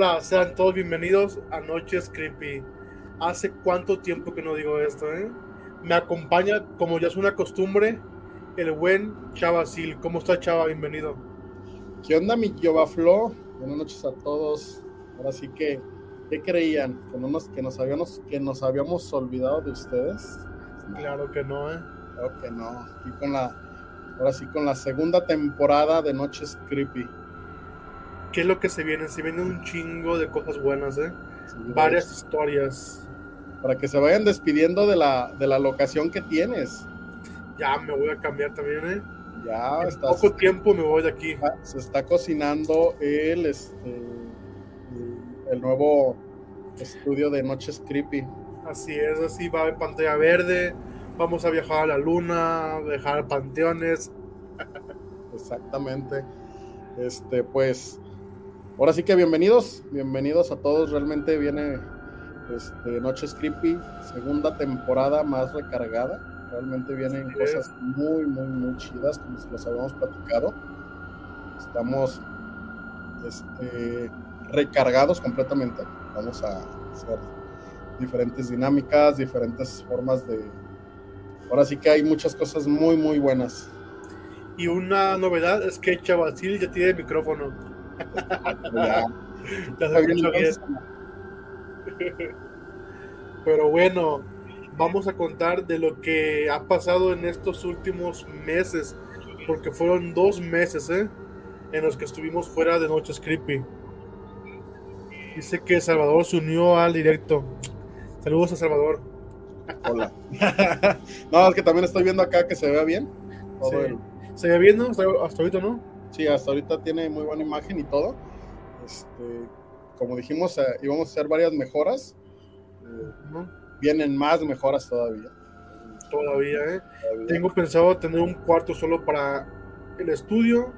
Hola, sean todos bienvenidos a Noches Creepy. Hace cuánto tiempo que no digo esto, ¿eh? Me acompaña, como ya es una costumbre, el buen Chava Sil. ¿Cómo está Chava? Bienvenido. ¿Qué onda, mi Flo? Buenas noches a todos. Ahora sí que, ¿qué creían? ¿Que, no nos, que, nos habíamos, ¿Que nos habíamos olvidado de ustedes? Claro que no, ¿eh? Claro que no. Aquí con la, ahora sí, con la segunda temporada de Noches Creepy. ¿Qué es lo que se viene? Se viene un chingo de cosas buenas, ¿eh? Varias historias. Para que se vayan despidiendo de la, de la locación que tienes. Ya me voy a cambiar también, ¿eh? Ya en poco tiempo me voy de aquí. Se está cocinando el, este, el nuevo estudio de Noches Creepy. Así es, así va en pantalla verde. Vamos a viajar a la luna, dejar panteones. Exactamente. Este, pues, ahora sí que bienvenidos, bienvenidos a todos. Realmente viene este, Noches Creepy, segunda temporada más recargada. Realmente vienen cosas muy, muy, muy chidas, como se los habíamos platicado. Estamos este, recargados completamente. Vamos a hacer diferentes dinámicas, diferentes formas de... Ahora sí que hay muchas cosas muy, muy buenas. Y una novedad es que Chavasil ya tiene micrófono. Pero bueno, vamos a contar de lo que ha pasado en estos últimos meses, porque fueron dos meses ¿eh? en los que estuvimos fuera de Noches Creepy. Dice que Salvador se unió al directo. Saludos a Salvador. Hola. no, es que también estoy viendo acá que se vea bien. ¿Se ve bien, no? Hasta, ahorita, ¿no? Sí, hasta ahorita tiene muy buena imagen y todo. Este, como dijimos, eh, íbamos a hacer varias mejoras. Vienen más mejoras todavía. Todavía, ¿eh? Tengo pensado tener un cuarto solo para el estudio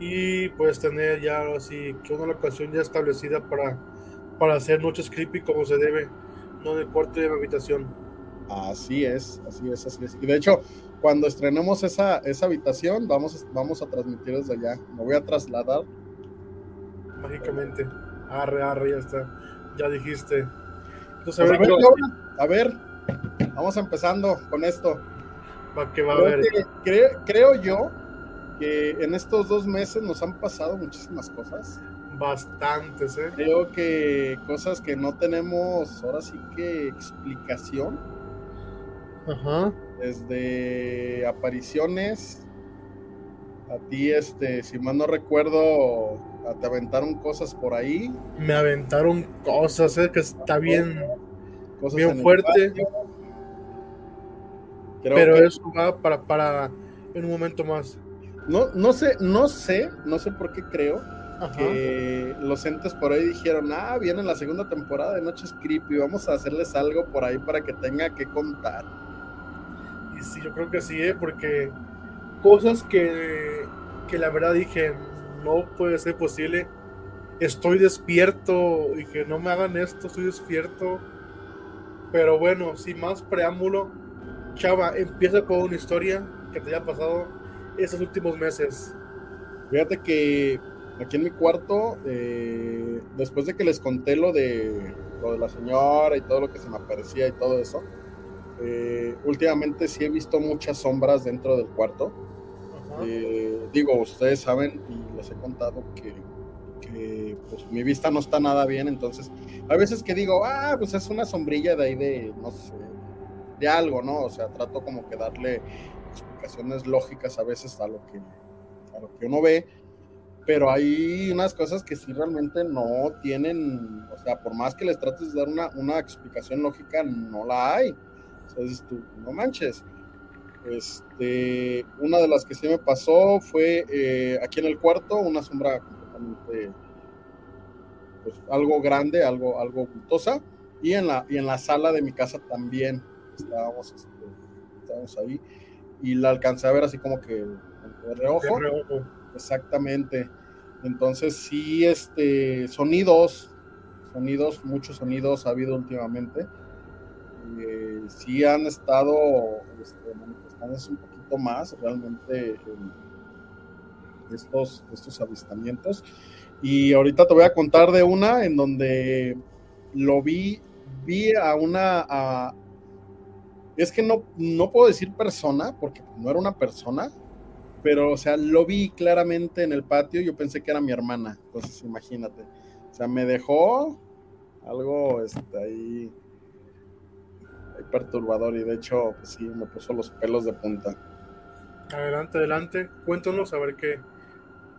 y pues tener ya así que una locación ya establecida para, para hacer noches creepy como se debe, no en el cuarto de mi habitación. Así es, así es, así es. Y de hecho, cuando estrenemos esa, esa habitación, vamos, vamos a transmitir desde allá. Me voy a trasladar. Mágicamente. Arre, arre, ya está. Ya dijiste. Pues a, ver, vamos empezando con esto. Va que va a ver. creo yo que en estos dos meses nos han pasado muchísimas cosas. Bastantes, ¿eh? Creo que cosas que no tenemos ahora sí que explicación. Ajá. Desde apariciones. A ti, este, si mal no recuerdo, te aventaron cosas por ahí. Me aventaron cosas, ¿eh? que está bien, bien fuerte. Pero eso va para, para en un momento más. No, no sé, no sé, no sé por qué creo que los entes por ahí dijeron, ah, viene la segunda temporada de Noches Creepy, vamos a hacerles algo por ahí para que tenga que contar. Y sí, yo creo que sí, ¿eh? porque cosas que, que la verdad dije, no puede ser posible. Estoy despierto y que no me hagan esto, estoy despierto. Pero bueno, sin más preámbulo, Chava, empieza con una historia que te haya pasado esos últimos meses? Fíjate que aquí en mi cuarto, eh, después de que les conté lo de, lo de la señora y todo lo que se me aparecía y todo eso, eh, últimamente sí he visto muchas sombras dentro del cuarto. Eh, digo, ustedes saben y les he contado que, que pues, mi vista no está nada bien, entonces a veces que digo, ah, pues es una sombrilla de ahí de, no sé, de algo, ¿no? O sea, trato como que darle explicaciones lógicas a veces a lo que, a lo que uno ve, pero hay unas cosas que sí realmente no tienen, o sea, por más que les trates de dar una, una explicación lógica, no la hay. Tú, no manches. Este, una de las que sí me pasó fue eh, aquí en el cuarto, una sombra completamente, pues, algo grande, algo, algo bultosa, y en la, y en la sala de mi casa también estábamos, este, estábamos ahí y la alcancé a ver así como que de reojo. Exactamente. Entonces sí, este, sonidos, sonidos, muchos sonidos ha habido últimamente. Eh, sí han estado este, manifestándose un poquito más, realmente estos, estos avistamientos. Y ahorita te voy a contar de una en donde lo vi, vi a una, es que no, no puedo decir persona, porque no era una persona, pero, o sea, lo vi claramente en el patio, yo pensé que era mi hermana, entonces imagínate. O sea, me dejó algo este, ahí, perturbador y de hecho, pues sí, me puso los pelos de punta. Adelante, adelante, cuéntanos a ver qué,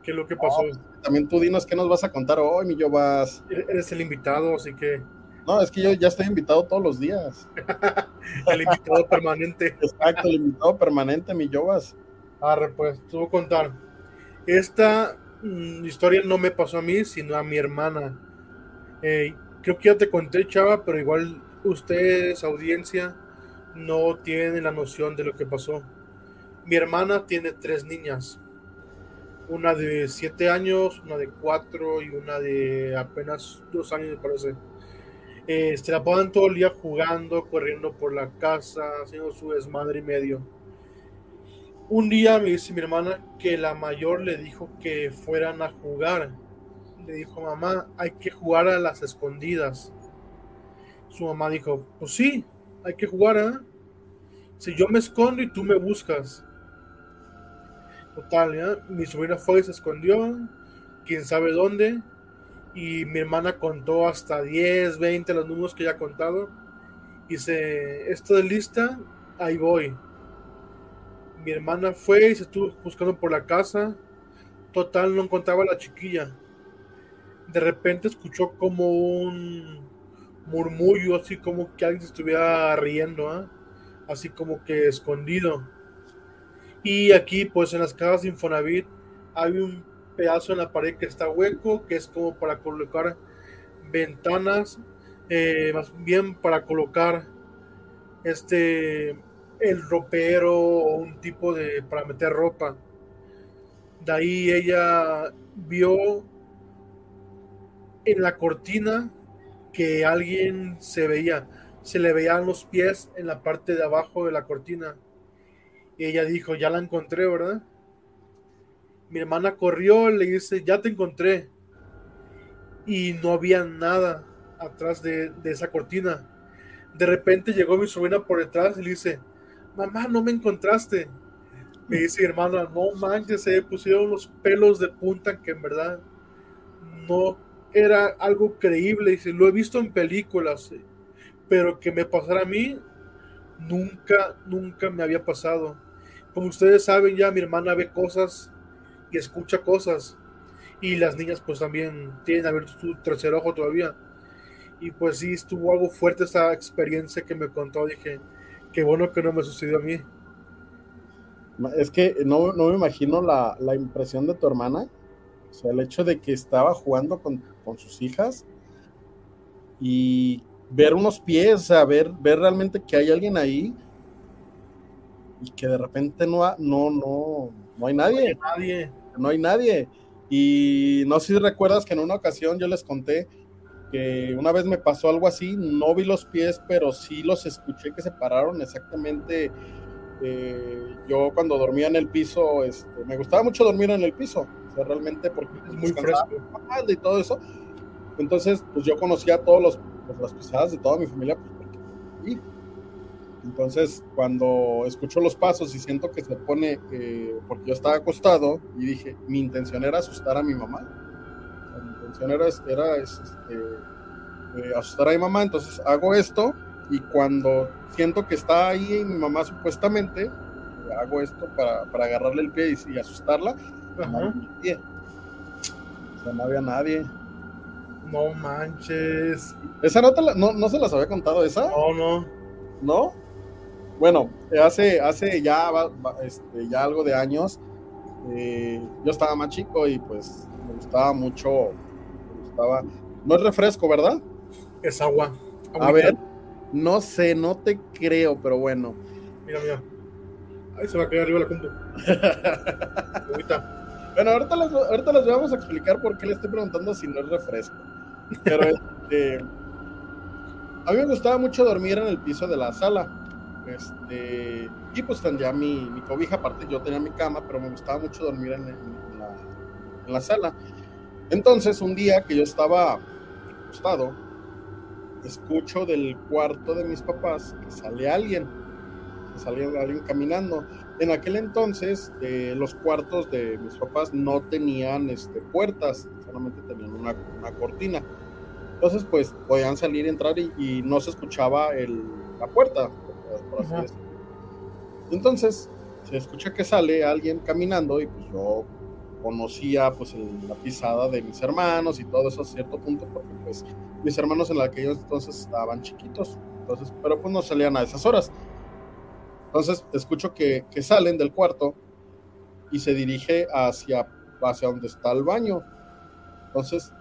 qué es lo que pasó. También tú dinos qué nos vas a contar hoy, mi yo vas. Eres el invitado, así que... No, es que yo ya estoy invitado todos los días. el invitado permanente. Exacto, el invitado permanente, mi Yobas. Arre, pues, a contar. Esta mm, historia no me pasó a mí, sino a mi hermana. Eh, creo que ya te conté, chava, pero igual ustedes, audiencia, no tienen la noción de lo que pasó. Mi hermana tiene tres niñas. Una de siete años, una de cuatro y una de apenas dos años, me parece. Eh, se la pasan todo el día jugando, corriendo por la casa, haciendo su desmadre y medio un día me dice mi hermana que la mayor le dijo que fueran a jugar. Le dijo, mamá, hay que jugar a las escondidas. Su mamá dijo, pues sí, hay que jugar, ¿eh? Si yo me escondo y tú me buscas. Total. Mi sobrina fue y se escondió, quién sabe dónde. Y mi hermana contó hasta 10, 20 los números que ya ha contado. Y dice, esto de lista, ahí voy mi hermana fue y se estuvo buscando por la casa. Total, no encontraba a la chiquilla. De repente escuchó como un murmullo, así como que alguien se estuviera riendo, ¿ah? así como que escondido. Y aquí, pues en las casas Infonavit, hay un pedazo en la pared que está hueco, que es como para colocar ventanas, eh, más bien para colocar este el ropero o un tipo de para meter ropa. De ahí ella vio en la cortina que alguien se veía, se le veían los pies en la parte de abajo de la cortina. Y ella dijo, ya la encontré, ¿verdad? Mi hermana corrió, le dice, ya te encontré. Y no había nada atrás de, esa cortina. De repente llegó mi sobrina por detrás y le dice, mamá, no me encontraste. Me dice hermana, no manches, se pusieron los pelos de punta que en verdad no era algo creíble. Dice, lo he visto en películas, pero que me pasara a mí, nunca, nunca me había pasado. Como ustedes saben ya, mi hermana ve cosas y escucha cosas. Y las niñas pues también tienen abierto su tercer ojo todavía. Y pues sí, estuvo algo fuerte esa experiencia que me contó. Dije, Qué bueno que no me sucedió a mí. Es que no, me imagino la, impresión de tu hermana. O sea, el hecho de que estaba jugando con, sus hijas y ver unos pies, o sea, ver, ver realmente que hay alguien ahí y que de repente no, no, no, no hay nadie. No hay nadie. No hay nadie. Y no sé si recuerdas que en una ocasión yo les conté una vez me pasó algo así, no vi los pies, pero sí los escuché que se pararon exactamente. Eh, yo cuando dormía en el piso, este, me gustaba mucho dormir en el piso, realmente porque es muy fresco. y todo eso. Entonces, pues yo conocía a todos los, pues, las pisadas de toda mi familia, pues, entonces, cuando escucho los pasos y siento que se pone, eh, porque yo estaba acostado y dije, mi intención era asustar a mi mamá. Era, era este, eh, asustar a mi mamá, entonces hago esto y cuando siento que está ahí mi mamá supuestamente, hago esto para, para agarrarle el pie y, asustarla, no, no había nadie. No manches. ¿Esa nota no, no se las había contado esa? No, no. ¿No? Bueno, hace, hace ya, este, ya algo de años, eh, yo estaba más chico y pues me gustaba mucho no es refresco, ¿verdad? Es agua. A ver, no sé, no te creo, pero bueno. Mira, mira. Ahí se va a caer arriba la compu. bueno, ahorita les, ahorita les vamos a explicar por qué le estoy preguntando si no es refresco. Pero este, a mí me gustaba mucho dormir en el piso de la sala. Este, y pues tendría mi, mi cobija, aparte yo tenía mi cama, pero me gustaba mucho dormir en, en la sala. Entonces, un día que yo estaba acostado, escucho del cuarto de mis papás que sale alguien, que sale alguien caminando. En aquel entonces, eh, los cuartos de mis papás no tenían este, puertas, solamente tenían una, una cortina. Entonces, pues podían salir, entrar y, no se escuchaba el, la puerta, por así decirlo. Entonces, se escucha que sale alguien caminando y pues yo conocía pues la pisada de mis hermanos y todo eso a cierto punto porque pues mis hermanos en aquellos entonces estaban chiquitos, entonces, pero pues no salían a esas horas. Entonces escucho que, que salen del cuarto y se dirige hacia, hacia donde está el baño. Entonces,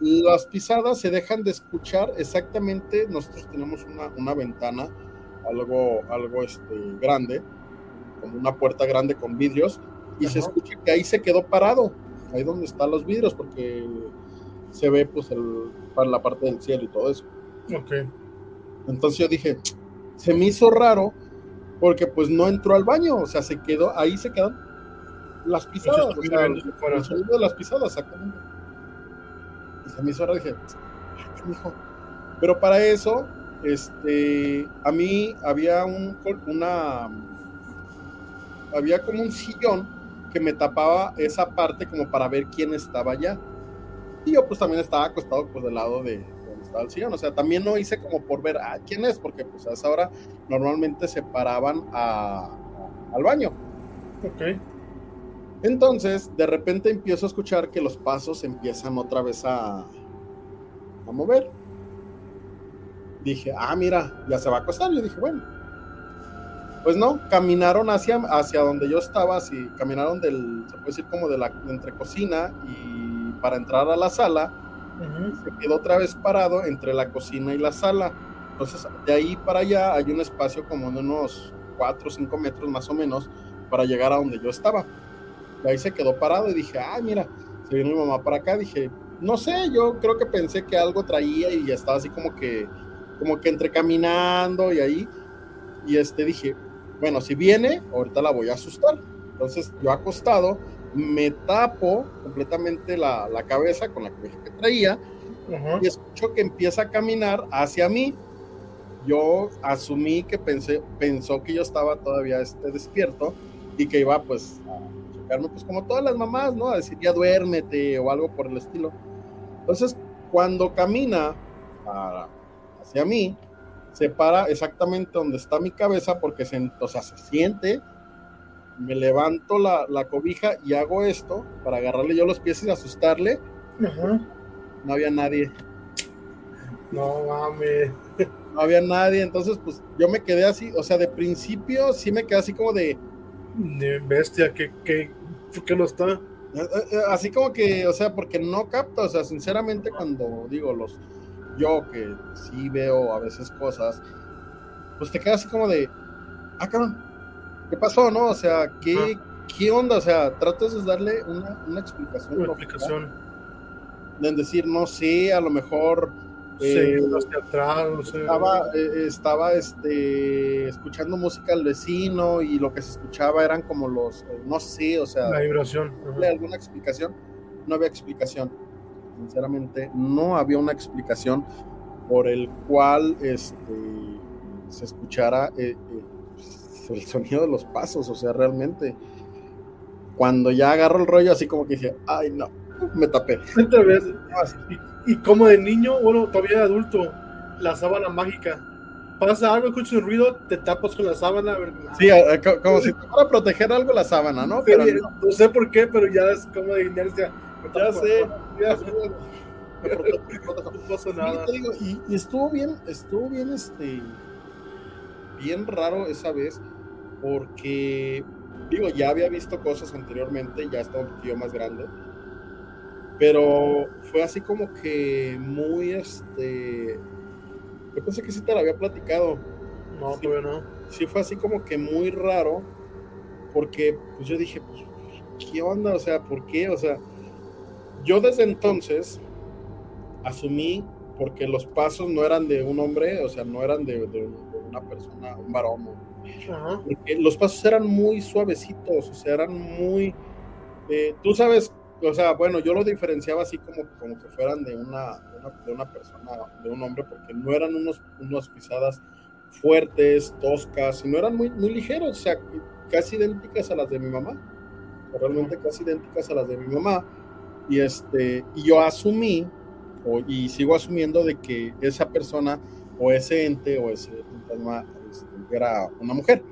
las pisadas se dejan de escuchar exactamente, nosotros tenemos una, una ventana, algo, algo este, grande, como una puerta grande con vidrios, y se escucha que ahí se quedó parado, ahí donde están los vidrios, porque se ve pues el, la parte del cielo y todo eso. Ok. Entonces yo dije, se me hizo raro porque pues no entró al baño, o sea, se quedó, ahí se quedan las pisadas, o sea, el, sonido de las pisadas, exactamente. Y se me hizo raro, dije, hijo. Pero para eso, este, a mí había un, una, había como un sillón que me tapaba esa parte como para ver quién estaba allá. Y yo pues también estaba acostado pues del lado de el sillón. O sea, también no hice como por ver a ah, quién es, porque pues a esa hora normalmente se paraban a, al baño. Ok. Entonces, de repente empiezo a escuchar que los pasos empiezan otra vez a, a mover. Dije, ah, mira, ya se va a acostar. Yo dije, bueno, pues no, caminaron hacia, hacia donde yo estaba, así, caminaron del, se puede decir como de la entre cocina y para entrar a la sala, se quedó otra vez parado entre la cocina y la sala. Entonces, de ahí para allá hay un espacio como de unos 4 o 5 metros más o menos para llegar a donde yo estaba. Y ahí se quedó parado y dije, ah, mira, se vino mi mamá para acá. Dije, no sé, yo creo que pensé que algo traía y ya estaba así como que, como que entre caminando y ahí. Y este dije, bueno, si viene, ahorita la voy a asustar. Entonces yo acostado, me tapo completamente la, cabeza con la cabeza que traía y escucho que empieza a caminar hacia mí. Yo asumí que pensé, pensó que yo estaba todavía este, despierto y que iba pues a chocarme pues como todas las mamás, ¿no? A decir ya duérmete o algo por el estilo. Entonces cuando camina hacia mí, se para exactamente donde está mi cabeza porque se, o sea, se siente, me levanto la, la, cobija y hago esto para agarrarle yo los pies y asustarle. No había nadie. No mames. No había nadie, entonces pues yo me quedé así, o sea, de principio sí me quedé así como de... De bestia, que, que, que no está. Eh, eh, eh, así como que, o sea, porque no capta, o sea, sinceramente cuando digo los yo que sí veo a veces cosas, pues te quedas así como de, ah, cabrón, ¿qué pasó, no? O sea, ¿qué, ¿qué onda? O sea, tratas de darle una, una explicación. Una explicación. De decir, no sé, a lo mejor... Eh, no sé. Estaba, eh, estaba este, escuchando música al vecino y lo que se escuchaba eran como los, eh, no sé, o sea... La vibración. ¿Alguna explicación? No había explicación sinceramente no había una explicación por el cual este, se escuchara el sonido de los pasos, o sea, realmente cuando ya agarro el rollo así como que dije, ay no, me tapé. Y, como de niño, bueno, todavía de adulto, la sábana mágica. Pasa algo, escuchas un ruido, te tapas con la sábana. Sí, como si para proteger algo la sábana, ¿no? Pero no. sé por qué, pero ya es como de inercia. Ya sé, ya sé. No nada. y, y, estuvo bien, estuvo bien, este, bien raro esa vez, porque, digo, ya había visto cosas anteriormente, ya estaba un poquito más grande, pero fue así como que muy, este, yo pensé que sí te lo había platicado. No, todavía no. Sí fue así como que muy raro, porque pues yo dije, pues, ¿qué onda? O sea, ¿por qué? O sea, yo desde entonces asumí, porque los pasos no eran de un hombre, o sea, no eran de, una persona, un varón. los pasos eran muy suavecitos, o sea, eran muy... Eh, tú sabes o sea, bueno, yo lo diferenciaba así como, como que fueran de una, de una, persona, de un hombre, porque no eran unos, unas pisadas fuertes, toscas, sino eran muy, muy ligeros, o sea, casi idénticas a las de mi mamá, realmente casi idénticas a las de mi mamá. Y, este, y yo asumí, o, y sigo asumiendo de que esa persona, o ese ente, o ese este, era una mujer.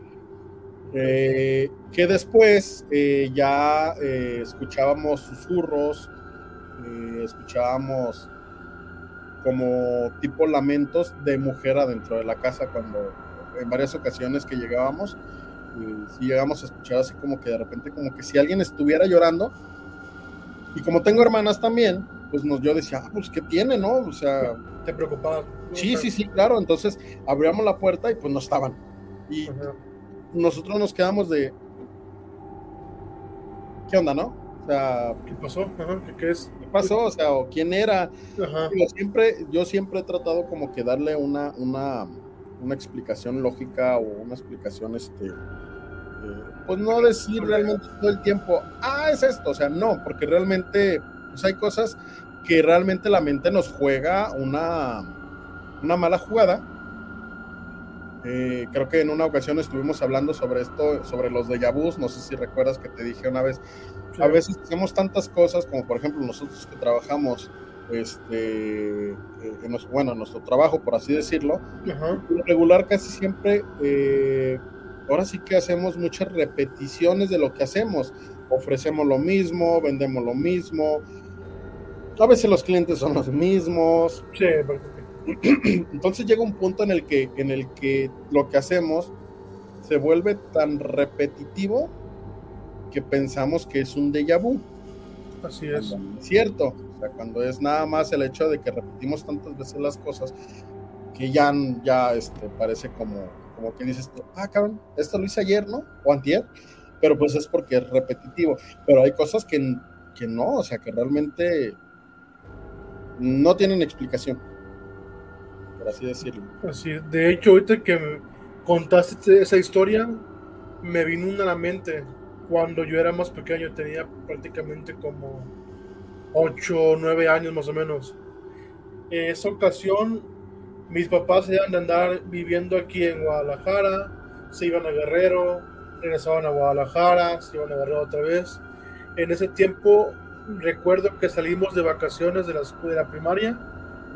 Eh, que después eh, ya eh, escuchábamos susurros, escuchábamos como tipo lamentos de mujer adentro de la casa cuando en varias ocasiones que llegábamos, si llegamos a escuchar así como que de repente como que si alguien estuviera llorando, y como tengo hermanas también, pues nos, yo decía, ah, pues ¿qué tiene, no? O sea... Te preocupaba. Sí, sí, sí, claro. Entonces abríamos la puerta y pues no estaban. Y nosotros nos quedamos de. ¿Qué onda, no? O sea, ¿qué pasó? ¿Qué, es? ¿Qué pasó? O sea, ¿o quién era? Yo siempre, yo siempre he tratado como que darle una, una, una explicación lógica o una explicación, este, eh, pues no decir realmente todo el tiempo, ah, es esto, o sea, no, porque realmente, pues hay cosas que realmente la mente nos juega una, una mala jugada eh, creo que en una ocasión estuvimos hablando sobre esto, sobre los de vus. No sé si recuerdas que te dije una vez. A veces hacemos tantas cosas, como por ejemplo nosotros que trabajamos, este, eh, en bueno, en nuestro trabajo, por así decirlo, regular casi siempre, eh, ahora sí que hacemos muchas repeticiones de lo que hacemos. Ofrecemos lo mismo, vendemos lo mismo. A veces los clientes son los mismos. Sí, Entonces llega un punto en el que, en el que lo que hacemos se vuelve tan repetitivo que pensamos que es un déjà vu. Así es. cierto. O sea, cuando es nada más el hecho de que repetimos tantas veces las cosas que ya, ya este, parece como, como que dices tú, ah, cabrón, esto lo hice ayer, ¿no? O antier. Pero pues es porque es repetitivo. Pero hay cosas que, que no, o sea, que realmente no tienen explicación así decirlo. Así, de hecho, ahorita que contaste esa historia, me vino una a la mente. Cuando yo era más pequeño, tenía prácticamente como 8 o 9 años más o menos. En esa ocasión, mis papás se iban a andar viviendo aquí en Guadalajara, se iban a Guerrero, regresaban a Guadalajara, se iban a Guerrero otra vez. En ese tiempo, recuerdo que salimos de vacaciones de la, de la primaria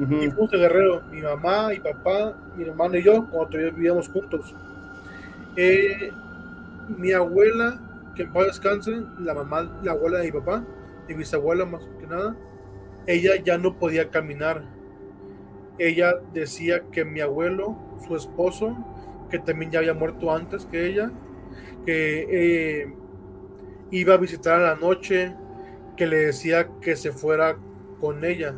y fuimos Guerrero, mi mamá, mi papá, mi hermano y yo, cuando todavía vivíamos juntos. Eh, mi abuela, que en paz descanse, la mamá, la abuela de mi papá, mi bisabuela más que nada, ella ya no podía caminar. Ella decía que mi abuelo, su esposo, que también ya había muerto antes que ella, que eh, iba a visitar a la noche, que le decía que se fuera con ella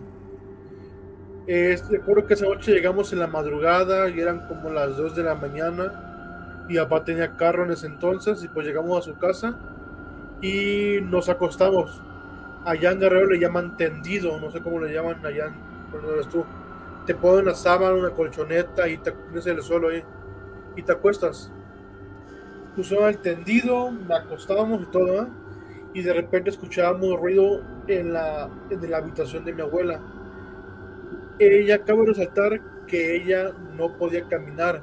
eh, recuerdo que esa noche llegamos en la madrugada y eran como las 2 de la mañana. Y papá tenía carro en ese entonces y pues llegamos a su casa y nos acostamos. Allá en Guerrero le llaman tendido, no sé cómo le llaman allá donde eres tú. Te ponen una sábana, una colchoneta y te pones el suelo ahí y te acuestas. Puso el tendido, me acostábamos y todo, ¿eh? Y de repente escuchábamos ruido en la, en la habitación de mi abuela ella acaba de resaltar que ella no podía caminar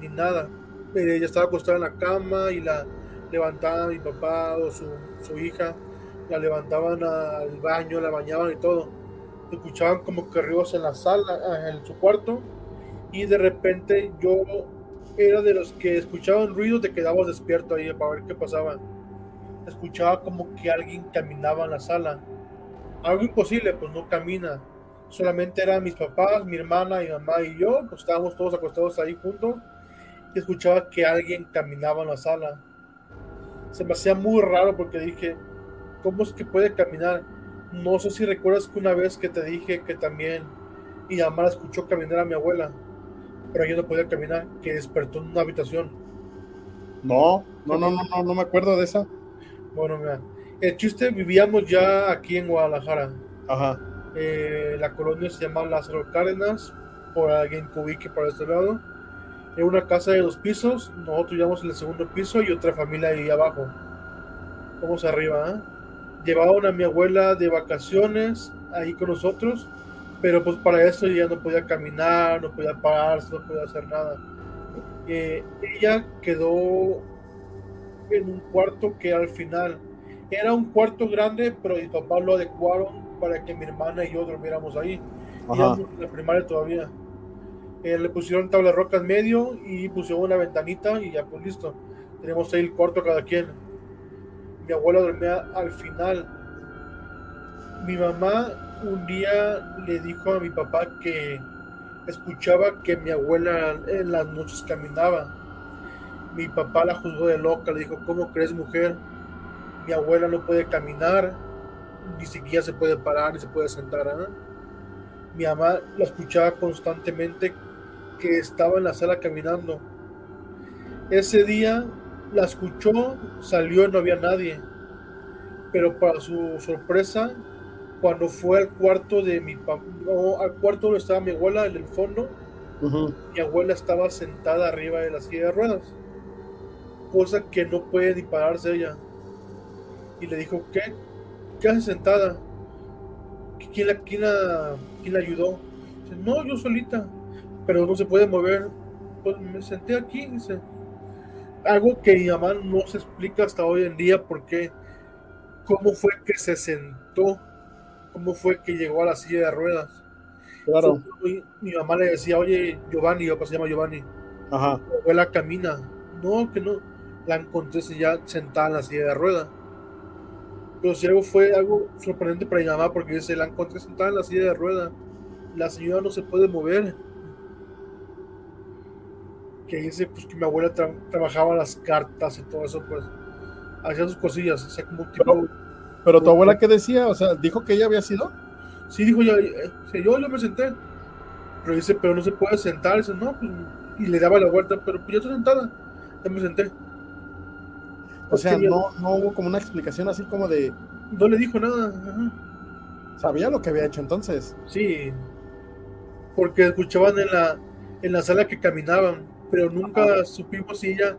ni nada. Ella estaba acostada en la cama y la levantaba mi papá o su, hija, la levantaban al baño, la bañaban y todo. Escuchaban como que ruidos en la sala, en su cuarto, y de repente yo era de los que escuchaban ruidos, te quedabas despierto ahí para ver qué pasaba. Escuchaba como que alguien caminaba en la sala. Algo imposible, pues no camina solamente eran mis papás, mi hermana, mi mamá y yo, pues estábamos todos acostados ahí juntos y escuchaba que alguien caminaba en la sala. Se me hacía muy raro porque dije, ¿cómo es que puede caminar? No sé si recuerdas que una vez que te dije que también mi mamá escuchó caminar a mi abuela, pero yo no podía caminar, que despertó en una habitación. No, no, no, no, no, no me acuerdo de esa. Bueno, mira, el chiste vivíamos ya aquí en Guadalajara. Ajá eh, la colonia se llama Lázaro Cárdenas, por alguien que ubique por este lado. Es una casa de dos pisos, nosotros llevamos en el segundo piso y otra familia ahí abajo. Vamos arriba, ¿eh? llevaban a mi abuela de vacaciones ahí con nosotros, pero pues para eso ya no podía caminar, no podía pararse, no podía hacer nada. Eh, ella quedó en un cuarto que al final era un cuarto grande, pero mi papá lo adecuaron para que mi hermana y yo durmiéramos ahí. Íbamos en la primaria todavía. Eh, le pusieron tabla roca en medio y pusieron una ventanita y ya pues listo. Tenemos ahí el cuarto cada quien. Mi abuela dormía al final. Mi mamá un día le dijo a mi papá que escuchaba que mi abuela en las noches caminaba. Mi papá la juzgó de loca, le dijo, ¿cómo crees mujer? Mi abuela no puede caminar, ni siquiera se puede parar, ni se puede sentar. ¿eh? Mi mamá la escuchaba constantemente que estaba en la sala caminando. Ese día la escuchó, salió y no había nadie. Pero para su sorpresa, cuando fue al cuarto de mi papá, al cuarto donde estaba mi abuela, en el fondo, mi abuela estaba sentada arriba de la silla de ruedas, cosa que no puede ni pararse ella. Y le dijo, ¿qué? ¿Qué hace sentada? ¿Quién la, quién la, quién la ayudó? Dice, no, yo solita, pero no se puede mover. Pues me senté aquí, dice. Algo que mi mamá no se explica hasta hoy en día porque cómo fue que se sentó cómo fue que llegó a la silla de ruedas. Claro. Mi, mamá le decía, oye, Giovanni, papá se llama Giovanni. Ajá. Mi abuela camina. No, que no. La encontré ya sentada en la silla de ruedas. Pero si algo fue algo sorprendente para mi mamá, porque dice, la encontré sentada en la silla de ruedas. La señora no se puede mover. Que dice, pues que mi abuela trabajaba las cartas y todo eso, pues. Hacía sus cosillas, o sea, como un tipo. Pero tu abuela, ¿qué decía? O sea, ¿dijo que ella había sido? Sí, dijo yo, eh, yo, yo me senté. Pero dice, pero no se puede sentar. Dice, no, pues, y le daba la vuelta, pero pues, yo estoy sentada. Ya me senté. O sea, no, no hubo como una explicación así como de. No le dijo nada. Sabía lo que había hecho entonces. Sí. Porque escuchaban en la, en la sala que caminaban, pero nunca supimos si ella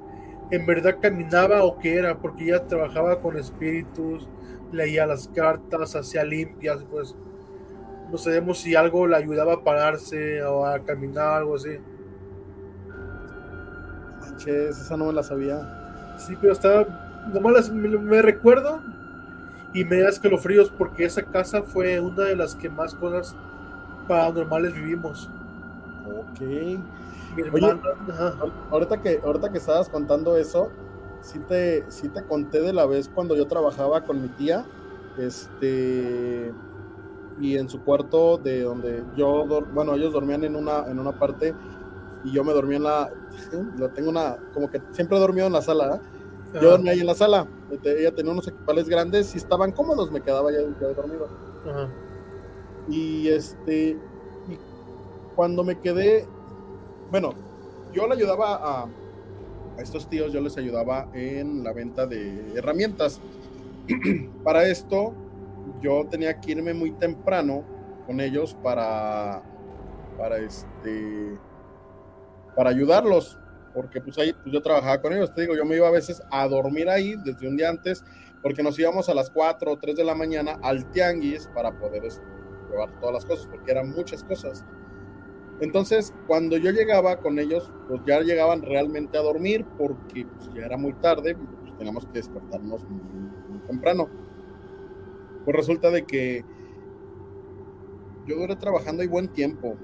en verdad caminaba o qué era, porque ella trabajaba con espíritus, leía las cartas, hacía limpias, pues no sabemos si algo le ayudaba a pararse o a caminar, algo así. Manches, esa no me la sabía. Sí, pero estaba, nomás me, me recuerdo y me da escalofríos porque esa casa fue una de las que más cosas paranormales vivimos. Ok. Oye, ahorita que, ahorita que estabas contando eso, sí te, sí te conté de la vez cuando yo trabajaba con mi tía, este, y en su cuarto de donde yo, bueno, ellos dormían en una, en una parte y yo me dormía en la, lo tengo una, como que siempre he dormido en la sala, ¿eh? yo dormía ahí en la sala, ella tenía unos equipales grandes y estaban cómodos, me quedaba ya, ya dormido. Y este, y cuando me quedé, bueno, yo le ayudaba a, a estos tíos yo les ayudaba en la venta de herramientas. para esto, yo tenía que irme muy temprano con ellos para, para este, para ayudarlos, porque pues ahí pues yo trabajaba con ellos, te digo, yo me iba a veces a dormir ahí desde un día antes, porque nos íbamos a las 4 o 3 de la mañana al tianguis para poder este, llevar todas las cosas, porque eran muchas cosas. Entonces, cuando yo llegaba con ellos, pues ya llegaban realmente a dormir porque pues, ya era muy tarde, pues teníamos que despertarnos muy, temprano. Pues resulta de que yo duré trabajando ahí buen tiempo,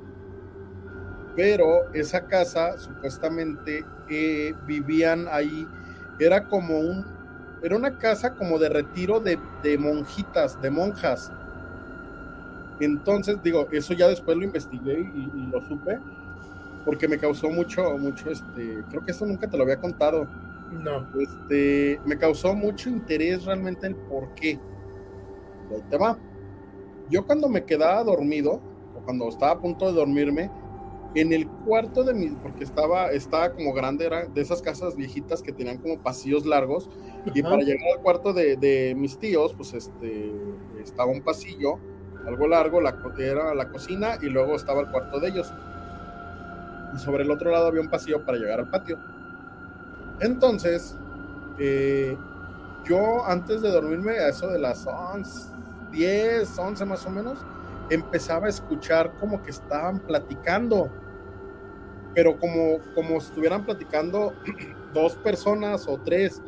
pero esa casa supuestamente eh, vivían ahí, era como un, era una casa como de retiro de, de monjitas, de monjas entonces, digo, eso ya después lo investigué y, lo supe, porque me causó mucho, mucho, este, creo que eso nunca te lo había contado. No. Este, me causó mucho interés realmente el por qué. Ahí te va. Yo cuando me quedaba dormido, o cuando estaba a punto de dormirme, en el cuarto de mi, porque estaba, estaba como grande, era de esas casas viejitas que tenían como pasillos largos, y para llegar al cuarto de, de, mis tíos, pues este, estaba un pasillo, algo largo, la, era la cocina y luego estaba el cuarto de ellos. Y sobre el otro lado había un pasillo para llegar al patio. Entonces, eh, yo antes de dormirme, a eso de las 11, 10, 11 más o menos, empezaba a escuchar como que estaban platicando, pero como, como estuvieran platicando dos personas o tres,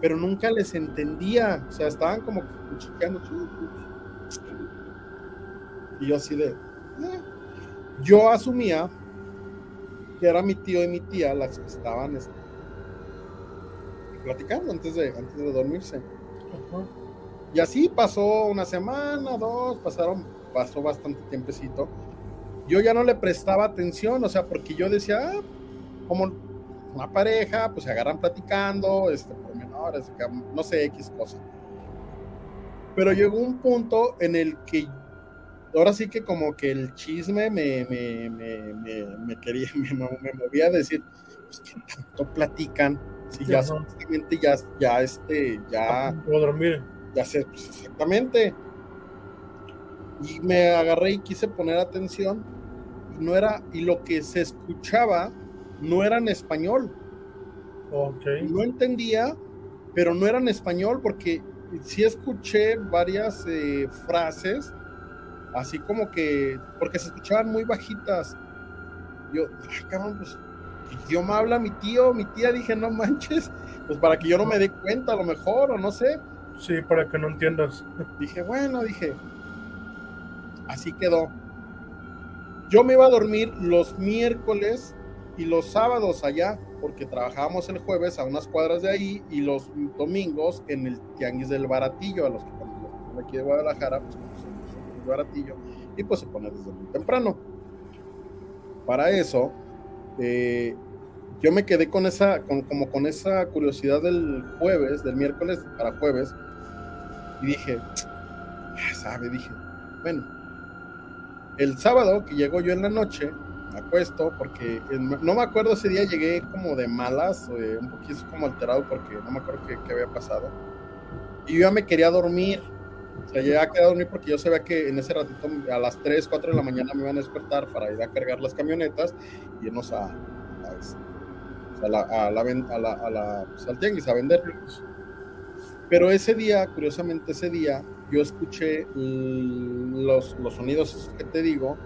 pero nunca les entendía, o sea, estaban como cuchicheando. Y yo así de... Eh". Yo asumía que era mi tío y mi tía las que estaban este, platicando antes de, antes de dormirse. Y así pasó una semana, dos, pasaron, pasó bastante tiempecito. Yo ya no le prestaba atención, o sea, porque yo decía, ah, como una pareja, pues se agarran platicando, este, menores, no sé, X cosa. Pero llegó un punto en el que ahora sí que como que el chisme me, me, me, me quería, me, movía a decir, pues que tanto platican, si ya supuestamente ya, ya este, ya... Puedo dormir. Ya sé, pues exactamente. Y me agarré y quise poner atención, no era, y lo que se escuchaba no era en español. Okay. No entendía, pero no era en español porque sí escuché varias eh, frases así como que, porque se escuchaban muy bajitas. Yo, ay, cabrón, pues, idioma habla mi tío, mi tía, dije, no manches, pues para que yo no me dé cuenta a lo mejor, o no sé. Sí, para que no entiendas. Dije, bueno, dije, así quedó. Yo me iba a dormir los miércoles y los sábados allá, porque trabajábamos el jueves a unas cuadras de ahí y los domingos en el Tianguis del Baratillo, a los que estamos aquí de Guadalajara, pues baratillo y pues se pone desde muy temprano. Para eso, eh, yo me quedé con esa, con, como con esa curiosidad del jueves, del miércoles para jueves, y dije, ya sabe, dije, bueno, el sábado que llegó yo en la noche, acuesto, porque no me acuerdo ese día llegué como de malas, eh, un poquito como alterado porque no me acuerdo qué, había pasado, y yo ya me quería dormir, o sea, ya quedé a dormir porque yo sabía que en ese ratito, a las 3, 4 de la mañana me iban a despertar para ir a cargar las camionetas y irnos a, a, la, al tianguis a vender. Pero ese día, curiosamente ese día, yo escuché los, los sonidos que te digo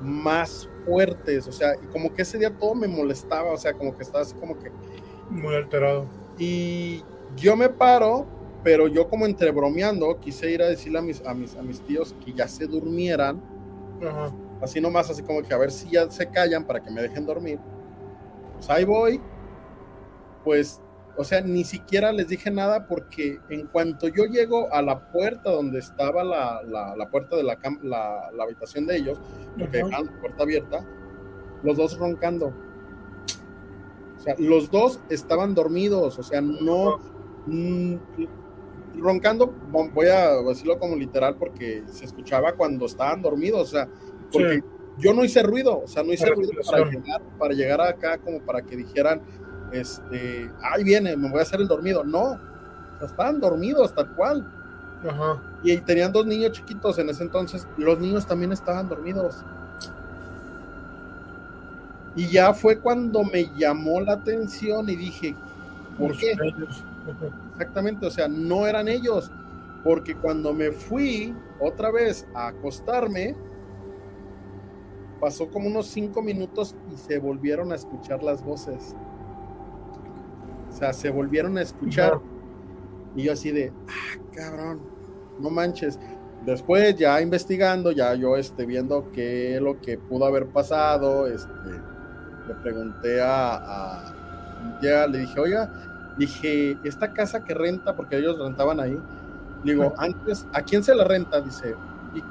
más fuertes, o sea, como que ese día todo me molestaba, o sea, como que estaba así como que... Muy alterado. Y yo me paro pero yo como entre bromeando quise ir a decirle a mis, a mis, a mis tíos que ya se durmieran, así nomás, así como que a ver si ya se callan para que me dejen dormir. Pues ahí voy, pues, o sea, ni siquiera les dije nada porque en cuanto yo llego a la puerta donde estaba la, la, puerta de la, la, la, habitación de ellos, porque uh la puerta abierta, los dos roncando. O sea, los dos estaban dormidos, o sea, no, roncando, voy a decirlo como literal porque se escuchaba cuando estaban dormidos, o sea, porque yo no hice ruido, o sea, no hice ruido para llegar, acá como para que dijeran, este, ahí viene, me voy a hacer el dormido, no, estaban dormidos tal cual. Y tenían dos niños chiquitos en ese entonces, los niños también estaban dormidos. Y ya fue cuando me llamó la atención y dije, ¿por qué? Exactamente, o sea, no eran ellos, porque cuando me fui otra vez a acostarme, pasó como unos cinco minutos y se volvieron a escuchar las voces. O sea, se volvieron a escuchar. Y yo así de, ah, cabrón, no manches. Después ya investigando, ya yo este, viendo qué es lo que pudo haber pasado, este, le pregunté a, a ya le dije, oiga, Dije, esta casa que renta, porque ellos rentaban ahí, digo, antes, ¿a quién se la renta? Dice, y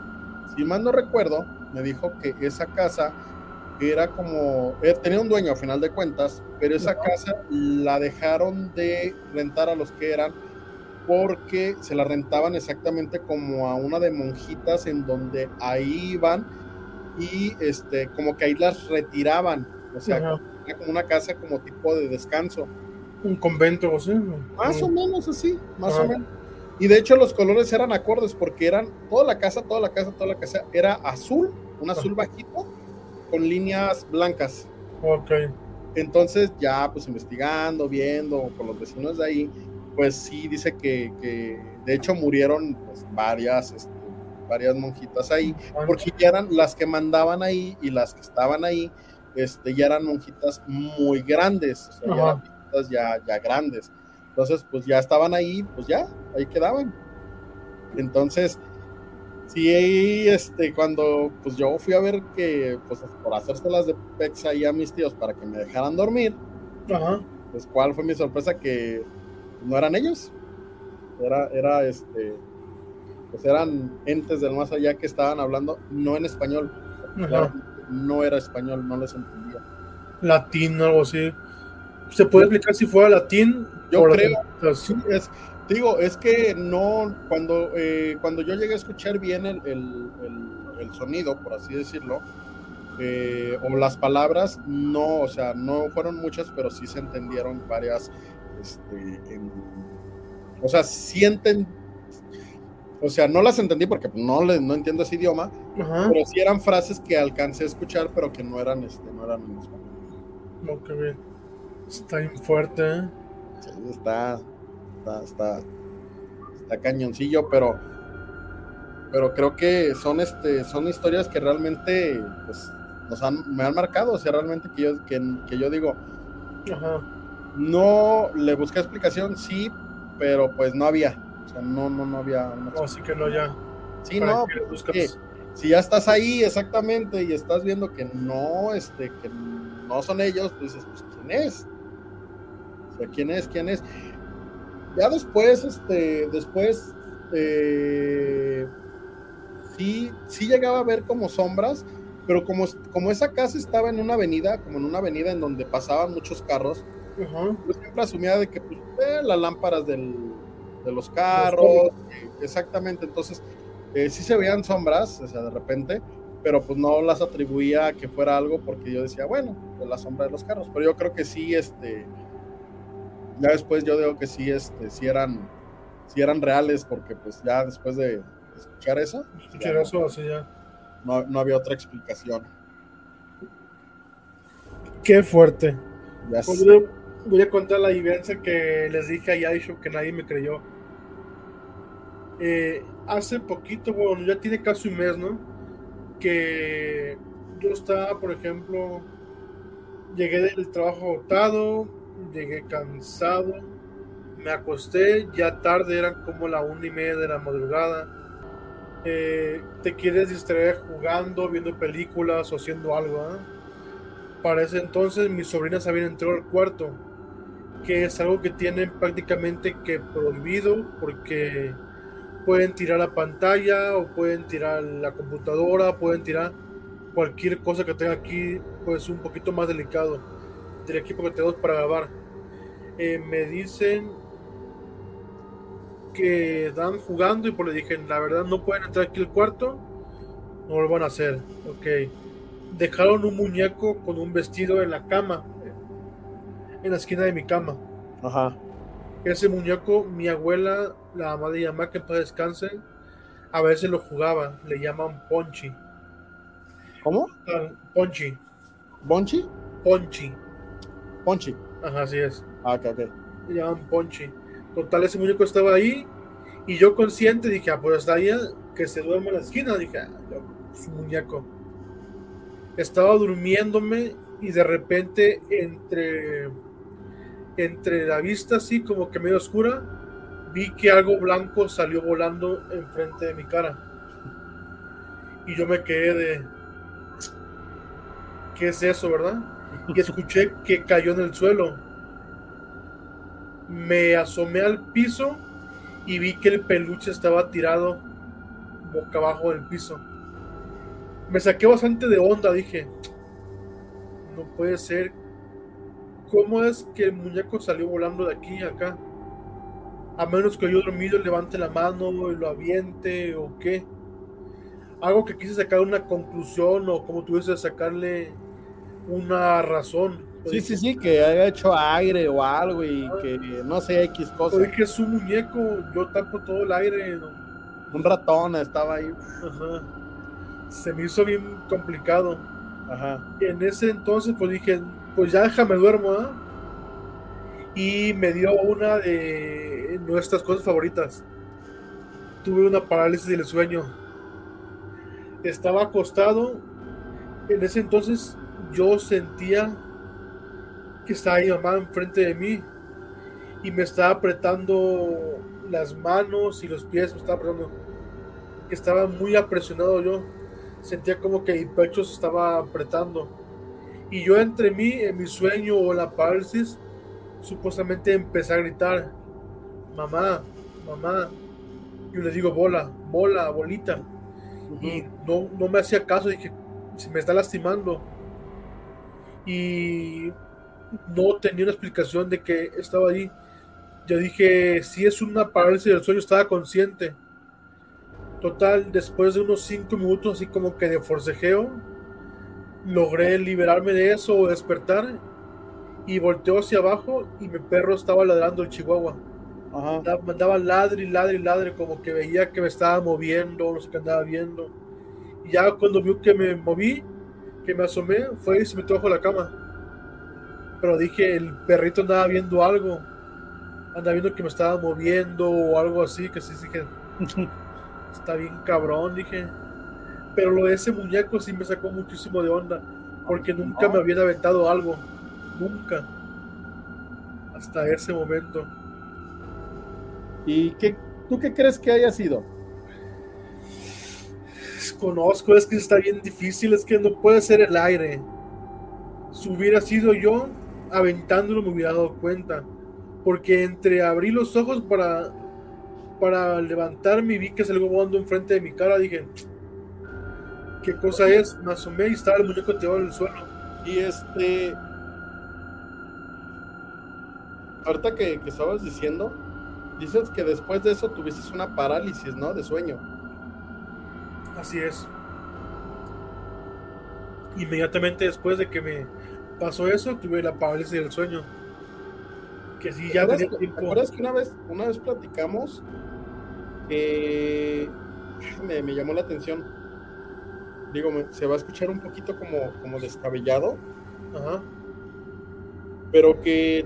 si mal no recuerdo, me dijo que esa casa era como, eh, tenía un dueño a final de cuentas, pero esa casa la dejaron de rentar a los que eran porque se la rentaban exactamente como a una de monjitas en donde ahí iban y este como que ahí las retiraban, o sea, era como una casa como tipo de descanso. Un convento, o Más o menos así, más o menos. Y de hecho los colores eran acordes porque eran toda la casa, toda la casa, toda la casa era azul, un azul bajito con líneas blancas. Ok. Entonces ya pues investigando, viendo con los vecinos de ahí, pues sí dice que, que de hecho murieron pues, varias, este, varias monjitas ahí, porque ya eran las que mandaban ahí y las que estaban ahí, este, ya eran monjitas muy grandes, o sea, ya eran monjitas ya, ya grandes. Entonces, pues ya estaban ahí, pues ya, ahí quedaban. Entonces, sí, este, cuando pues yo fui a ver que, pues por hacérselas de pex ahí a mis tíos para que me dejaran dormir, Ajá. pues cuál fue mi sorpresa que no eran ellos, era, era este, pues eran entes del más allá que estaban hablando no en español, no era español, no les entendía. Latín, algo así. ¿Se puede explicar si fuera latín? Yo creo, latín? sí, es, digo, es que no, cuando, eh, cuando yo llegué a escuchar bien el, el, el, el sonido, por así decirlo, eh, o las palabras, no, o sea, no fueron muchas, pero sí se entendieron varias, este, en- o sea, sienten, o sea, no las entendí porque no, le, no entiendo ese idioma, Ajá. pero sí eran frases que alcancé a escuchar, pero que no eran, este, no eran en español. No, qué bien. Está bien fuerte, ¿eh? Sí, está, está, está, está cañoncillo, pero, pero creo que son, este, son historias que realmente, pues, nos han, me han marcado, o sea, realmente que yo, que, que yo digo, Ajá. no le busqué explicación, sí, pero pues no había, o sea, no, no, no había una No, así que no, ya. Sí, ¿Para no, si ya estás ahí exactamente y estás viendo que no, este, que no son ellos, pues dices, pues, ¿quién es? O sea, ¿quién es? ¿Quién es? Ya después, este, después, eh, sí, sí llegaba a ver como sombras, pero como, como esa casa estaba en una avenida, como en una avenida en donde pasaban muchos carros, yo siempre asumía de que pues, eh, las lámparas del, de los carros, eh, exactamente, entonces eh, sí se veían sombras, o sea, de repente, pero pues no las atribuía a que fuera algo porque yo decía, bueno, pues la sombra de los carros, pero yo creo que sí, este, ya después yo digo que sí, este, sí eran, sí eran reales porque pues ya después de escuchar eso, Escuchar eso así ya. no, no había otra explicación. Qué fuerte. Ya Pues sé. voy, a, voy a contar la vivencia que les dije a Yaisho que nadie me creyó. Eh, hace poquito, bueno, ya tiene casi un mes, ¿no? Que yo estaba, por ejemplo, llegué del trabajo agotado, llegué cansado, me acosté, ya tarde, eran como la una y media de la madrugada. Eh, te quieres distraer jugando, viendo películas o haciendo algo, ¿ah? Para ese entonces mis sobrinas habían entrado al cuarto, que es algo que tienen prácticamente que prohibido porque pueden tirar la pantalla o pueden tirar la computadora, pueden tirar cualquier cosa que tenga aquí, pues un poquito más delicado del equipo que tenemos para grabar. Eh, me dicen que están jugando y pues le dije, la verdad no pueden entrar aquí al cuarto, no lo van a hacer, ok dejaron un muñeco con un vestido en la cama, en la esquina de mi cama. Ajá. Ese muñeco, mi abuela, la mamá de Yamá, que en paz descanse, a veces lo jugaba, le llaman Ponchi. ¿Cómo? Ah, Ponchi, ¿Bonchi? Ponchi. Ponchi. Ajá, así es. Ah, ok, ok. Le llaman Ponchi. Total, ese muñeco estaba ahí y yo consciente dije, ah, pues hasta ahí que se duerma en la esquina. Dije, ah, su muñeco. Estaba durmiéndome y de repente entre entre la vista así como que medio oscura vi que algo blanco salió volando enfrente de mi cara y yo me quedé de ¿qué es eso, verdad? Y escuché que cayó en el suelo me asomé al piso y vi que el peluche estaba tirado boca abajo del piso me saqué bastante de onda, dije, no puede ser. ¿Cómo es que el muñeco salió volando de aquí a acá? A menos que yo dormido levante la mano y lo aviente o qué. Algo que quise sacar una conclusión o como tuviese sacarle una razón. Sí, sí, sí, que haya hecho aire o algo y que no sé, X cosa. Oye, que es un muñeco, yo tapo todo el aire. ¿no? Un ratón estaba ahí. Ajá. Se me hizo bien complicado. Ajá. en ese entonces pues dije, pues ya déjame duermo, ¿ah? Y me dio una de nuestras cosas favoritas. Tuve una parálisis del sueño. Estaba acostado. En ese entonces yo sentía que estaba mi mamá enfrente de mí y me estaba apretando las manos y los pies, me estaba apretando. Estaba muy apresionado yo. Sentía como que mi pecho se estaba apretando. Y yo entre mí, en mi sueño o la parálisis, supuestamente empecé a gritar, mamá, mamá. Yo le digo, bola, bola, bolita. Y no, no me hacía caso, dije, se me está lastimando. Y no tenía una explicación de que estaba ahí. Yo dije, si es una parálisis del sueño, estaba consciente. Total, después de unos cinco minutos, así como que de forcejeo, logré liberarme de eso o despertar. Y volteó hacia abajo y mi perro estaba ladrando el chihuahua. Ajá. Mandaba ladre y ladre y ladre, como que veía que me estaba moviendo, no sé qué andaba viendo. Y ya cuando vio que me moví, que me asomé, fue y se metió bajo la cama. Pero dije, el perrito andaba viendo algo. Andaba viendo que me estaba moviendo o algo así, que sí dije, está bien cabrón, dije. Pero lo de ese muñeco sí me sacó muchísimo de onda, porque nunca me habían aventado algo. Nunca. Hasta ese momento. ¿Y qué, tú qué crees que haya sido? Conozco, es que está bien difícil, es que no puede ser el aire. Si hubiera sido yo, aventándolo me hubiera dado cuenta. Porque entre abrí los ojos para, para levantarme y vi que salió volando enfrente de mi cara, dije, ¿qué cosa es? Me asomé y estaba el muñeco tirado en el suelo. Y este... Ahorita que, que estabas diciendo, dices que después de eso tuviste una parálisis, ¿no? De sueño. Así es. Inmediatamente después de que me pasó eso, tuve la parálisis del sueño. Que sí, ya tenía tiempo. ¿Te acuerdas que una vez, una vez platicamos? me, me, llamó la atención. Digo, se va a escuchar un poquito como, como descabellado. Ajá. Pero que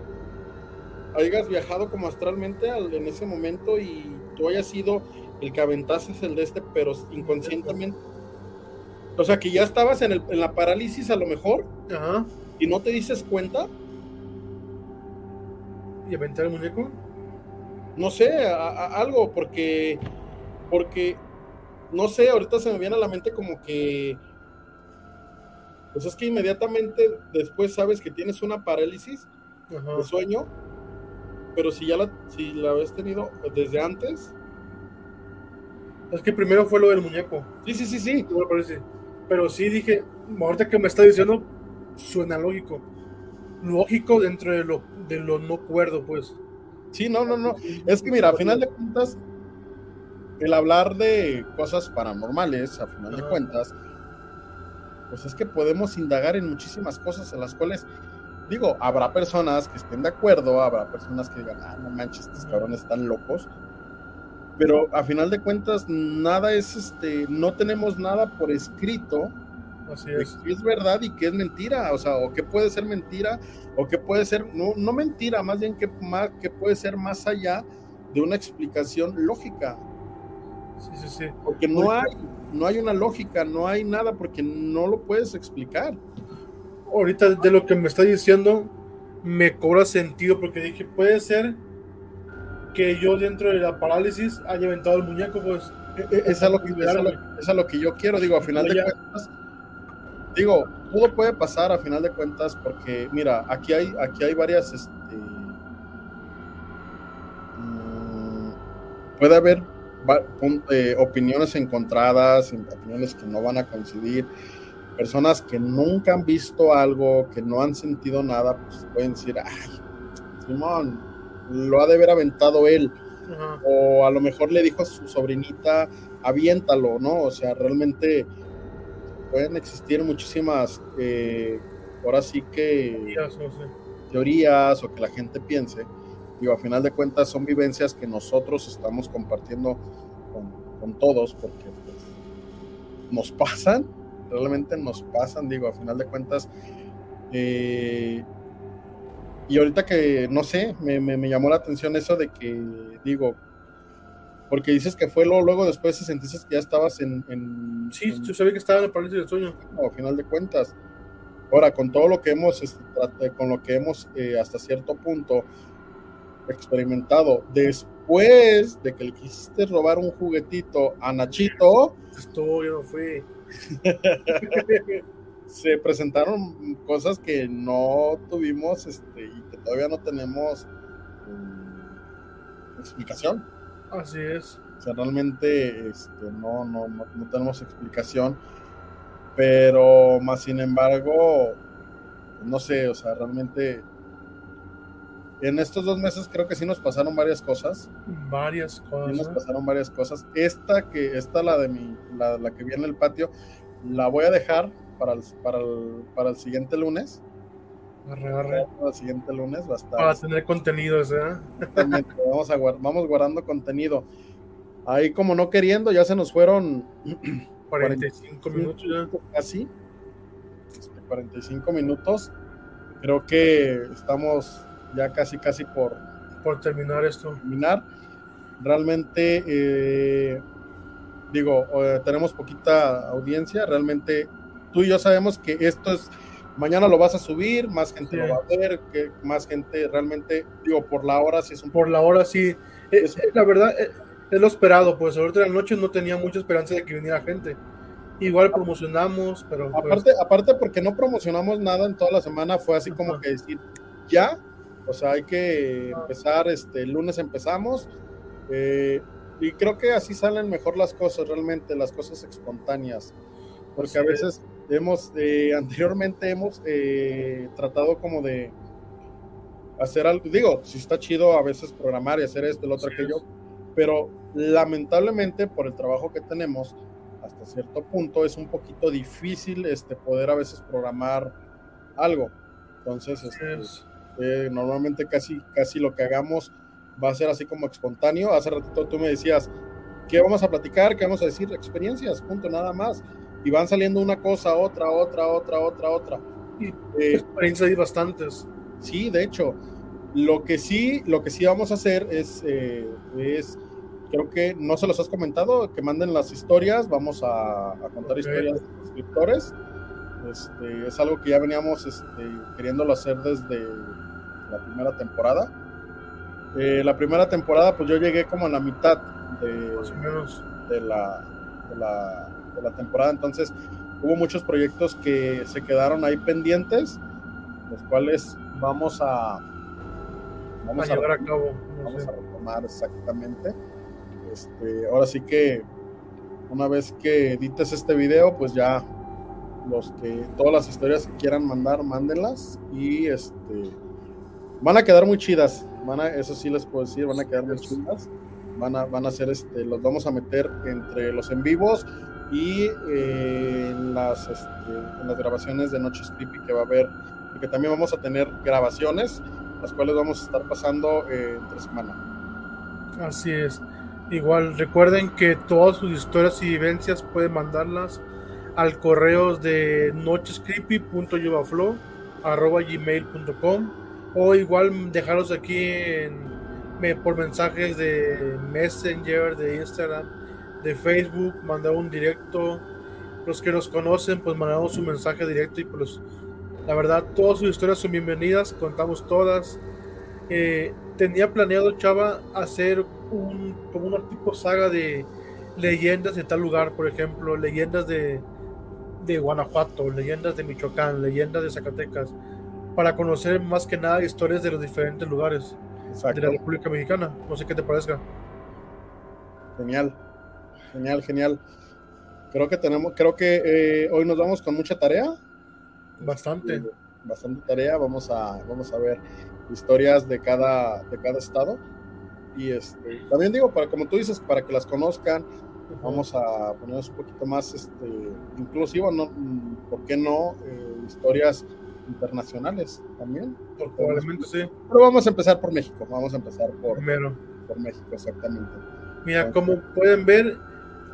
hayas viajado como astralmente en ese momento y tú hayas sido el que aventases el de este, pero inconscientemente. O sea, que ya estabas en, el, en la parálisis a lo mejor. Ajá y no te dices cuenta. ¿Y aventar el muñeco? No sé, algo, porque, porque, no sé, ahorita se me viene a la mente como que, pues es que inmediatamente después sabes que tienes una parálisis de sueño, pero si ya la, si la habías tenido desde antes. Es que primero fue lo del muñeco. Sí, sí, sí, sí. Pero sí dije, ahorita que me está diciendo, suena lógico. Lógico dentro de lo, de lo no cuerdo, pues. Sí, no, no, no. Es que mira, a final de cuentas, el hablar de cosas paranormales, a final de cuentas, pues es que podemos indagar en muchísimas cosas en las cuales, digo, habrá personas que estén de acuerdo, habrá personas que digan, ah, no manches, estos cabrones están locos. Pero a final de cuentas, nada es este, no tenemos nada por escrito es. Que es verdad y que es mentira, o sea, o que puede ser mentira, o que puede ser, no, no mentira, más bien que, más, que puede ser más allá de una explicación lógica. Sí, sí, sí. Porque no hay, no hay una lógica, no hay nada, porque no lo puedes explicar. Ahorita de lo que me está diciendo, me cobra sentido, porque dije, puede ser que yo dentro de la parálisis haya aventado el muñeco, pues. E, e, es, a lo que, es, lo, que yo quiero, digo, a final de cuentas digo, todo puede pasar a final de cuentas porque, mira, aquí hay, aquí hay varias, este, mm, puede haber eh, opiniones encontradas, opiniones que no van a coincidir, personas que nunca han visto algo, que no han sentido nada, pues pueden decir, ay, Simón, lo ha de haber aventado él. O a lo mejor le dijo a su sobrinita, aviéntalo, ¿no? O sea, realmente pueden existir muchísimas, eh, ahora sí que teorías, o que la gente piense. Digo, a final de cuentas son vivencias que nosotros estamos compartiendo con, todos, porque pues, nos pasan, realmente nos pasan, digo, a final de cuentas, eh, y ahorita que, no sé, me, me, llamó la atención eso de que, digo, porque dices que fue luego, luego después si sentiste que ya estabas en... en sí, yo sabía que estaba en el parálisis del sueño. No, a final de cuentas. Ahora, con todo lo que hemos, este, con lo que hemos eh, hasta cierto punto experimentado, después de que le quisiste robar un juguetito a Nachito... Esto yo no fui. se presentaron cosas que no tuvimos este, y que todavía no tenemos um, explicación. Así es. O sea, realmente este, no, no, no, tenemos explicación, pero más sin embargo, no sé, o sea, realmente en estos dos meses creo que sí nos pasaron varias cosas. Varias cosas. Sí nos pasaron varias cosas. Esta que, esta la de mi, la, la que viene en el patio, la voy a dejar para el, para el, para el siguiente lunes. Para el siguiente lunes va a estar. Para tener contenido, ¿eh? vamos, a, vamos guardando contenido. Ahí, como no queriendo, ya se nos fueron 45 minutos ya. Casi. 45 minutos. Creo que estamos ya casi, casi por, por terminar esto. Terminar. Realmente, eh, digo, eh, tenemos poquita audiencia. Realmente tú y yo sabemos que esto es, mañana lo vas a subir, más gente lo va a ver, que más gente realmente, digo, por la hora sí es un... Por la hora sí, eh, es, la verdad, eh, es, lo esperado, pues ahorita de la noche no tenía mucha esperanza de que viniera gente. Igual promocionamos, pero... Pues aparte, aparte porque no promocionamos nada en toda la semana, fue así como que decir, ya, o sea, hay que empezar, este, el lunes empezamos, eh, y creo que así salen mejor las cosas, realmente, las cosas espontáneas. Porque a veces hemos, eh, anteriormente hemos eh, tratado como de hacer algo, digo, si está chido a veces programar y hacer esto, lo otro, aquello, pero lamentablemente por el trabajo que tenemos, hasta cierto punto es un poquito difícil este, poder a veces programar algo. Entonces, este, eh, normalmente casi, casi lo que hagamos va a ser así como espontáneo. Hace ratito tú me decías, ¿qué vamos a platicar? ¿Qué vamos a decir? Experiencias, punto, nada más y van saliendo una cosa, otra, otra, otra, otra, otra. Eh, experiencias hay bastantes. Sí, de hecho, lo que sí, lo que sí vamos a hacer es, eh, es creo que no se los has comentado, que manden las historias, vamos a, contar historias de suscriptores. Este, es algo que ya veníamos este, queriéndolo hacer desde la primera temporada. Eh, la primera temporada, pues yo llegué como a la mitad de, de la, de la de la temporada. Entonces, hubo muchos proyectos que se quedaron ahí pendientes, los cuales vamos a vamos a, llevar a, cabo. vamos a retomar exactamente. Este, ahora sí que una vez que edites este video, pues ya los que todas las historias que quieran mandar, mándenlas y este van a quedar muy chidas. Van a, eso sí les puedo decir, van a quedar muy chidas. Van a, van a ser este, los vamos a meter entre los en vivos y eh, en, las, este, las grabaciones de Noches Creepy que va a haber, porque también vamos a tener grabaciones, las cuales vamos a estar pasando eh, entre semana. Así es. Igual recuerden que todas sus historias y vivencias pueden mandarlas al correo de nochescreepy.yuvaflow.gmail.com o igual dejarlos aquí en, por mensajes de Messenger, de Instagram de Facebook, mandar un directo. Los que nos conocen, pues mandamos un mensaje directo y pues la verdad, todas sus historias son bienvenidas, contamos todas. Eh, tenía planeado, Chava, hacer un, como una tipo saga de leyendas de tal lugar, por ejemplo, leyendas de, de Guanajuato, leyendas de Michoacán, leyendas de Zacatecas, para conocer más que nada historias de los diferentes lugares de la República Mexicana. No sé qué te parezca. Genial. Genial, genial. Creo que tenemos, creo que eh, hoy nos vamos con mucha tarea. Bastante. Eh, bastante tarea. Vamos a, vamos a ver historias de cada, de cada estado. Y este, también digo, para como tú dices, para que las conozcan, vamos a ponernos un poquito más este, inclusivo, ¿no? ¿Por qué no? Eh, historias internacionales también. Probablemente sí. Pero vamos a empezar por México. Vamos a empezar por, Primero. por México, exactamente. Mira, como pueden ver,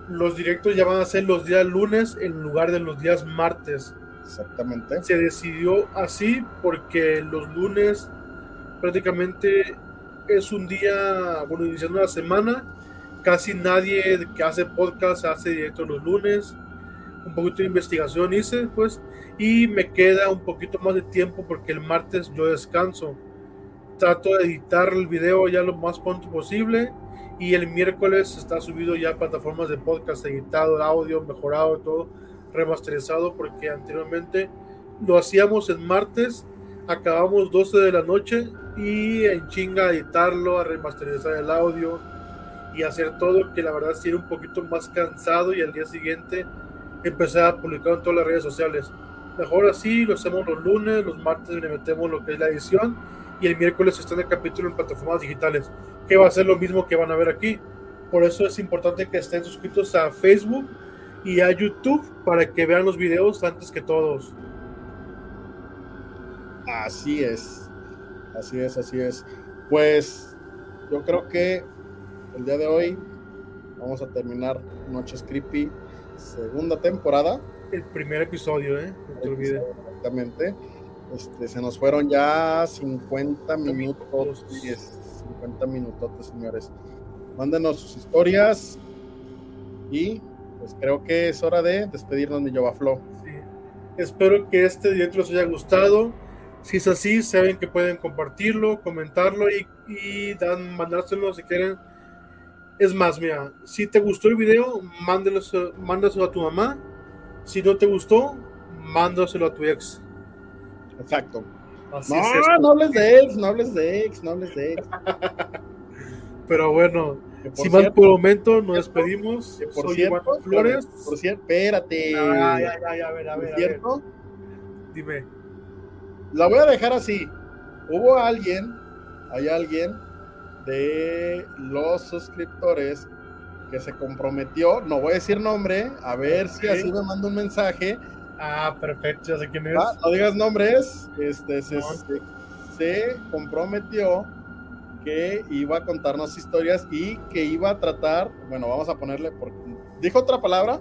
los directos ya van a ser los días lunes en lugar de los días martes. Exactamente. Se decidió así porque los lunes prácticamente es un día, bueno, iniciando la semana, casi nadie que hace podcast hace directo los lunes, un poquito de investigación hice, pues, y me queda un poquito más de tiempo porque el martes yo descanso. Trato de editar el video ya lo más pronto posible y el miércoles está subido ya a plataformas de podcast, editado, audio, mejorado, todo remasterizado porque anteriormente lo hacíamos en martes, acabamos 12 de la noche y en chinga editarlo, a remasterizar el audio y hacer todo que la verdad sí era un poquito más cansado y al día siguiente empecé a publicar en todas las redes sociales. Mejor así, lo hacemos los lunes, los martes le metemos lo que es la edición y el miércoles está en el capítulo en plataformas digitales, que va a ser lo mismo que van a ver aquí. Por eso es importante que estén suscritos a Facebook y a YouTube para que vean los videos antes que todos. Así es, así es, así es. Pues yo creo que el día de hoy vamos a terminar Noches Creepy, segunda temporada. El primer episodio, ¿eh? No te olvides. Exactamente. Este, se nos fueron ya 50 minutos, 50 minutos, señores. Mándenos sus historias y pues creo que es hora de despedirnos, mi Jovaflo. Sí. Espero que este directo les haya gustado. Si es así, saben que pueden compartirlo, comentarlo y, y dan, mandárselo si quieren. Es más, mira, si te gustó el video, mándaselo a tu mamá. Si no te gustó, mándaselo a tu ex. Exacto. Así no, es no hables de ex, no hables de ex, no hables de ex. Pero bueno, si mal por el momento nos despedimos. por Soy cierto, Flores. Por cierto, espérate. Ah, ya, ya, ya, a ver, a ver. cierto? Dime. La voy a dejar así. Hubo alguien, hay alguien de los suscriptores que se comprometió, no voy a decir nombre, a ver si así me manda un mensaje. Ah, perfecto, ya sé quién es. no digas nombres, este, se, se comprometió que iba a contarnos historias y que iba a tratar, bueno, vamos a ponerle, por, dijo otra palabra,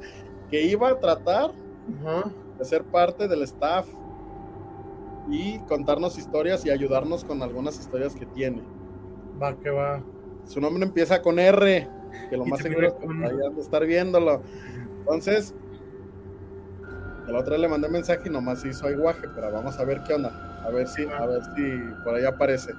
que iba a tratar de ser parte del staff y contarnos historias y ayudarnos con algunas historias que tiene. Va, que va. Su nombre empieza con R, que lo más seguro es que estar viéndolo. Entonces, el otro le mandé mensaje y nomás hizo aguaje, pero vamos a ver qué onda. A ver si, a ver si por ahí aparece.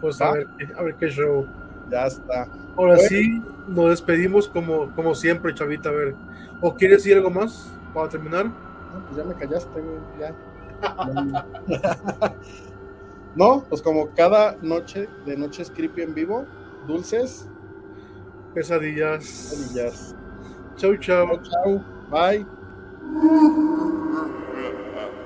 Pues a ver, a ver qué show. Ya está. Ahora sí, nos despedimos como, como siempre, Chavita. A ver, ¿o quieres decir algo más para terminar? No, pues ya me callaste, güey, ya. No, pues como cada noche de noches creepy en vivo, dulces, pesadillas. Pesadillas. Chau, chau. Chau, chau. Bye. Ah, ah, ah.